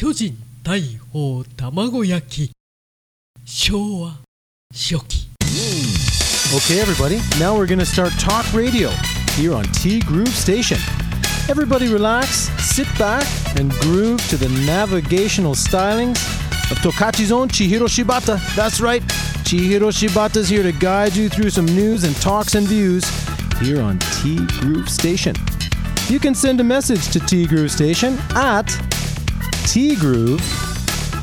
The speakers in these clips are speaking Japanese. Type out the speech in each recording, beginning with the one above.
巨人大砲卵焼き昭和初期 Okay, everybody, now we're going to start talk radio here on T Groove Station. Everybody relax, sit back, and groove to the navigational stylings of Tokachi's own Chihiro Shibata. That's right, Chihiro Shibata's here to guide you through some news and talks and views here on T Groove Station. You can send a message to T Groove Station at tgroove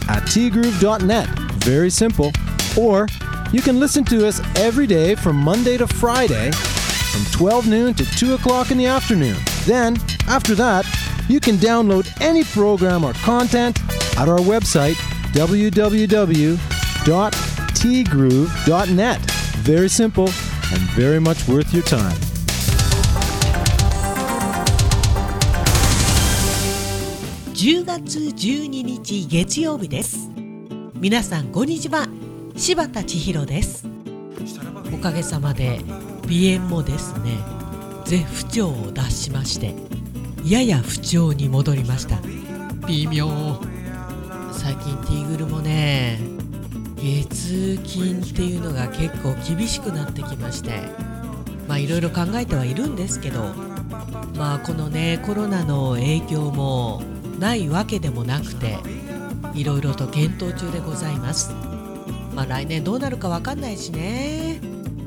at tgroove.net. Very simple. Or you can listen to us every day from Monday to Friday from 12 noon to 2 o'clock in the afternoon. Then, after that, you can download any program or content at our website www.tgroove.net. Very simple and very much worth your time. 10月12日月曜日です。皆さんこんにちは。柴田千尋です。おかげさまで鼻炎もですね絶不調を脱しましてやや不調に戻りました。微妙。最近ティーグルもね月金っていうのが結構厳しくなってきましてまあいろいろ考えてはいるんですけどまあこのねコロナの影響もないわけでもなくていろいろと検討中でございます。まあ来年どうなるかわかんないしね。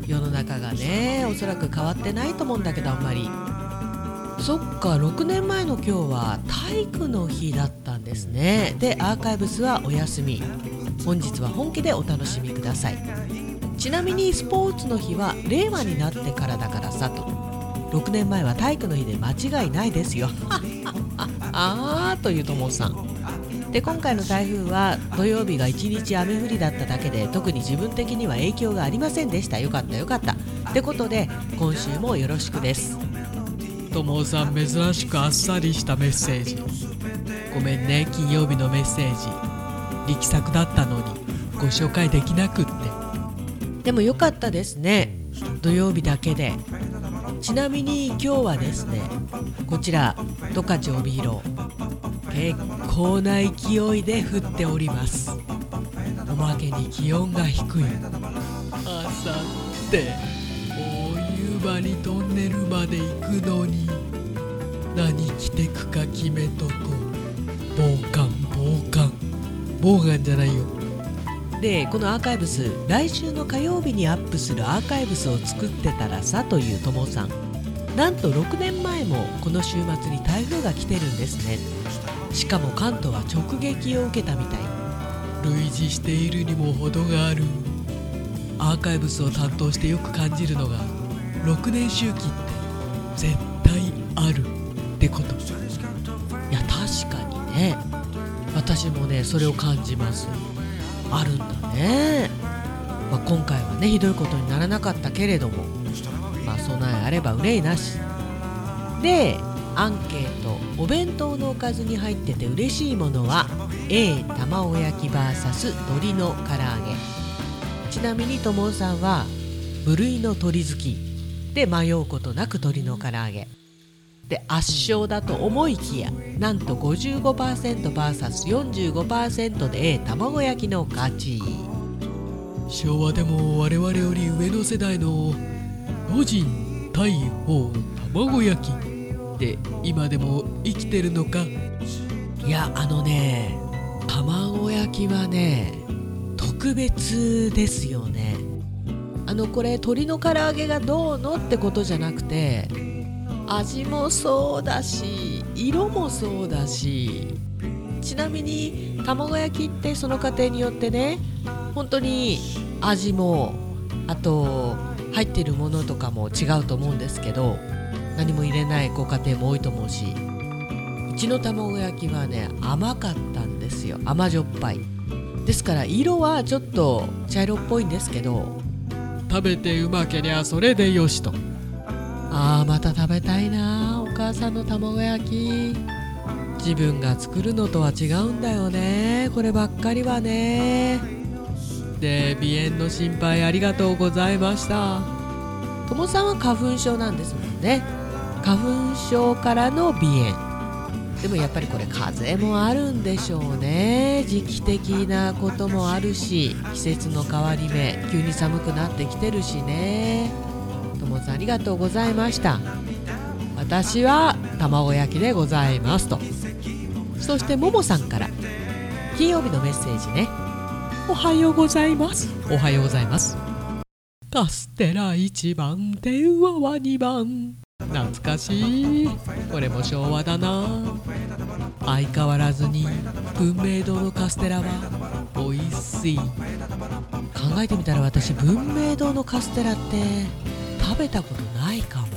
世の中がねおそらく変わってないと思うんだけどあんまり。そっか6年前の今日は体育の日だったんですね。でアーカイブスはお休み。本日は本気でお楽しみください。ちなみにスポーツの日は令和になってからだからさと。6年前は体育の日で間違いないですよ。あーというともさん。で今回の台風は土曜日が1日雨降りだっただけで特に自分的には影響がありませんでした。よかったよかった。ってことで今週もよろしくです。ともさん珍しくあっさりしたメッセージ。ごめんね金曜日のメッセージ。力作だったのにご紹介できなくって。でもよかったですね。土曜日だけでちなみに今日はですねこちら十勝帯広結構な勢いで降っております。おまけに気温が低い。あさって大湯場にトンネルまで行くのに何着てくか決めとこう。防寒防寒。防寒じゃないよ。でこのアーカイブス来週の火曜日にアップするアーカイブスを作ってたらさというともさん。なんと6年前もこの週末に台風が来てるんですね。しかも関東は直撃を受けたみたい。類似しているにも程がある。アーカイブスを担当してよく感じるのが6年周期って絶対ある。ってこと。いや確かにね。私もねそれを感じますあるんだね、まあ、今回はねひどいことにならなかったけれども。まあ備えあれば憂いなし。でアンケート。お弁当のおかずに入ってて嬉しいものは A 卵焼き VS 鶏の唐揚げ。ちなみにともさんは無類の鳥好きで迷うことなく鶏の唐揚げ。で圧勝だと思いきやなんと 55%vs45% で卵焼きの勝ち。昭和でも我々より上の世代の巨人大砲卵焼きって今でも生きてるのか？いやあのね卵焼きはね特別ですよね。あのこれ鶏の唐揚げがどうのってことじゃなくて味もそうだし色もそうだしちなみに卵焼きってその過程によってね本当に味もあと入ってるものとかも違うと思うんですけど何も入れないご家庭も多いと思うしうちの卵焼きはね甘かったんですよ。甘じょっぱい。ですから色はちょっと茶色っぽいんですけど食べてうまけりゃそれでよしと。あーまた食べたいなお母さんの卵焼き。自分が作るのとは違うんだよねこればっかりはね。で鼻炎の心配ありがとうございました。ともさんは花粉症なんですもんね。花粉症からの鼻炎。でもやっぱりこれ風もあるんでしょうね。時期的なこともあるし季節の変わり目急に寒くなってきてるしね。さんありがとうございました。私は卵焼きでございますと。そしてももさんから金曜日のメッセージね。おはようございます。おはようございます。カステラ1番電話は2番。懐かしい。これも昭和だな。相変わらずに文明堂のカステラは美味しい。考えてみたら私文明堂のカステラって食べたことないかも。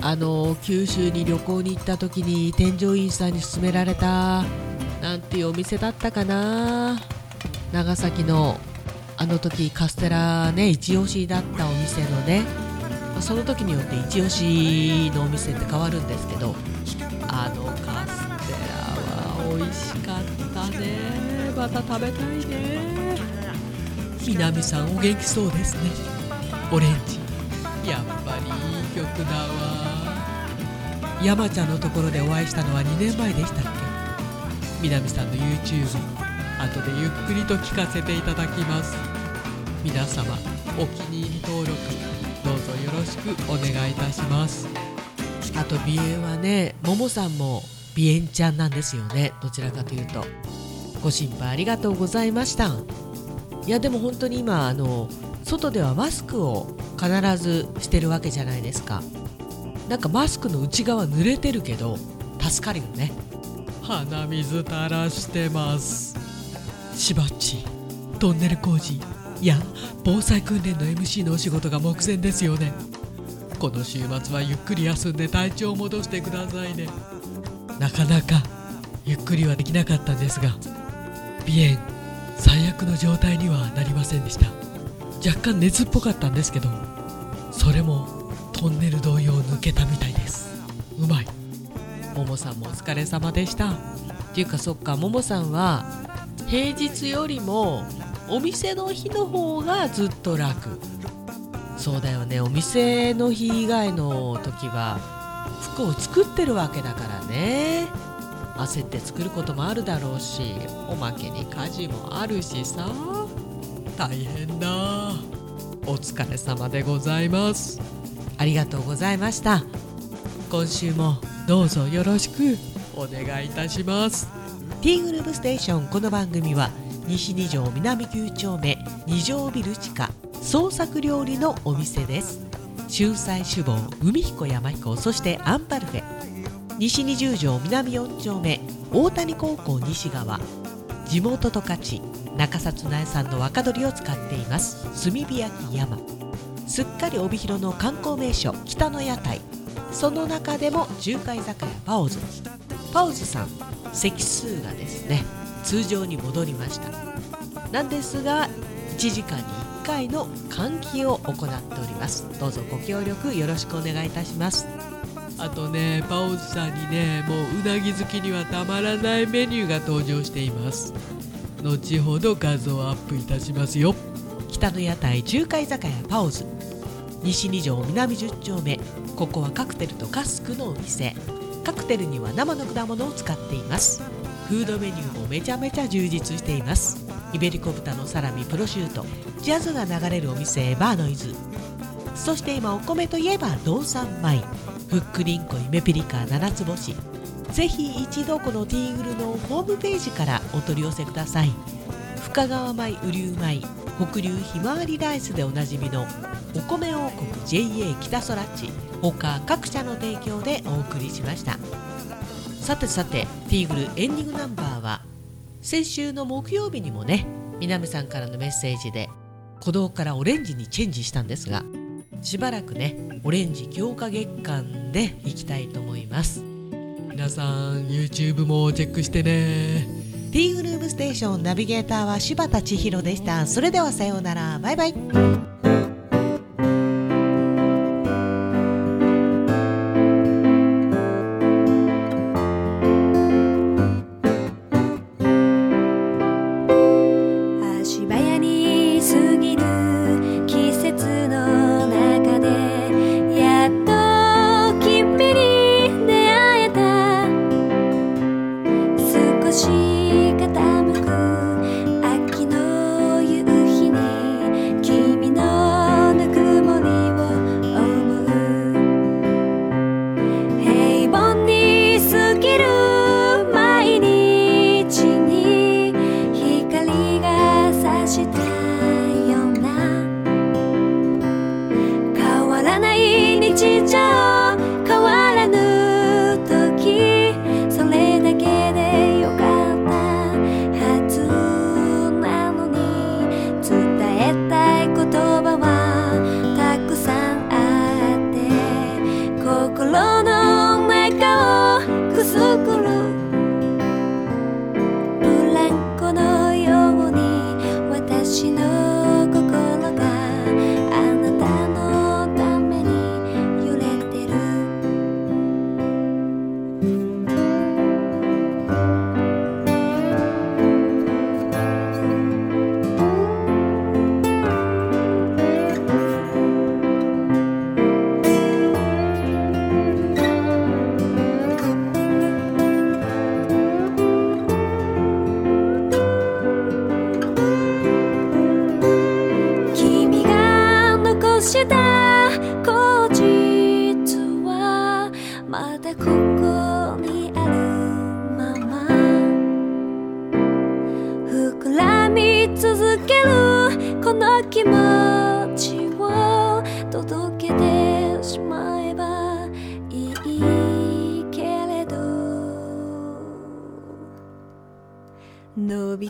あの九州に旅行に行った時に添乗員さんに勧められたなんていうお店だったかな。長崎のあの時カステラね一押しだったお店のね。その時によって一押しのお店って変わるんですけど。あのカステラは美味しかったね。また食べたいね。南さんお元気そうですね。オレンジ。やっぱりいい曲だわ。山ちゃんのところでお会いしたのは2年前でしたっけ？南さんの YouTube 後でゆっくりと聞かせていただきます。皆様お気に入り登録どうぞよろしくお願いいたします。あと鼻炎はねももさんも鼻炎ちゃんなんですよね。どちらかというと。ご心配ありがとうございました。いやでも本当に今あの外ではマスクを必ずしてるわけじゃないですか。なんかマスクの内側濡れてるけど助かるよね。鼻水垂らしてます。しばっちトンネル工事いや防災訓練の MC のお仕事が目前ですよね。この週末はゆっくり休んで体調を戻してくださいね。なかなかゆっくりはできなかったんですが鼻炎最悪の状態にはなりませんでした。若干熱っぽかったんですけどそれもトンネル同様抜けたみたいです。うまい。ももさんもお疲れ様でした。っていうかそっかももさんは平日よりもお店の日の方がずっと楽。そうだよね。お店の日以外の時は服を作ってるわけだからね。焦って作ることもあるだろうしおまけに家事もあるしさ。大変だ。お疲れ様でございます。ありがとうございました。今週もどうぞよろしく。お願いいたします。ティーグループステーション。この番組は西二条南9丁目二条ビル地下創作料理のお店です。春菜酒房海彦山彦そしてアンパルフェ。西二十条南4丁目大谷高校西側地元十勝中札苗産の若鶏を使っています。炭火焼山。すっかり帯広の観光名所北の屋台。その中でも中華居酒屋パオズ。パオズさん席数がですね通常に戻りました。なんですが1時間に1回の換気を行っております。どうぞご協力よろしくお願いいたします。あとねパオズさんにねもううなぎ好きにはたまらないメニューが登場しています。後ほど画像アップいたしますよ。北の屋台中華居酒屋パオズ。西二条南十丁目。ここはカクテルとカスクのお店。カクテルには生の果物を使っています。フードメニューもめちゃめちゃ充実しています。イベリコ豚のサラミプロシュート。ジャズが流れるお店バーノイズそして今お米といえば道産米。ふっくりんこ夢ピリカ七つ星。ぜひ一度このティーグルのホームページからお取り寄せください。深川米雨竜米北流ひまわりライスでおなじみのお米王国 JA 北空地他各社の提供でお送りしました。さてさてティーグルエンディングナンバーは先週の木曜日にもね南さんからのメッセージで鼓動からオレンジにチェンジしたんですがしばらくねオレンジ強化月間でいきたいと思います。皆さん YouTube もチェックしてね。ティーグルームステーションナビゲーターは柴田千尋でした。それではさようなら。バイバイ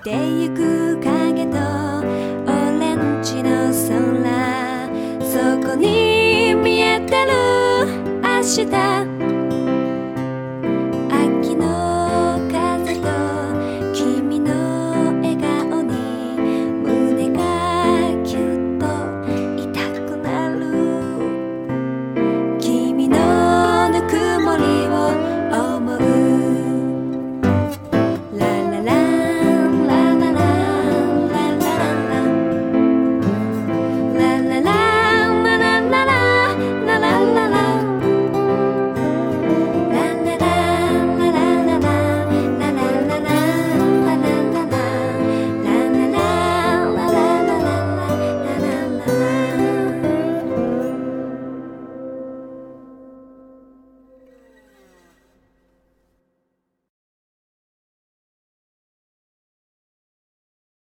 てゆく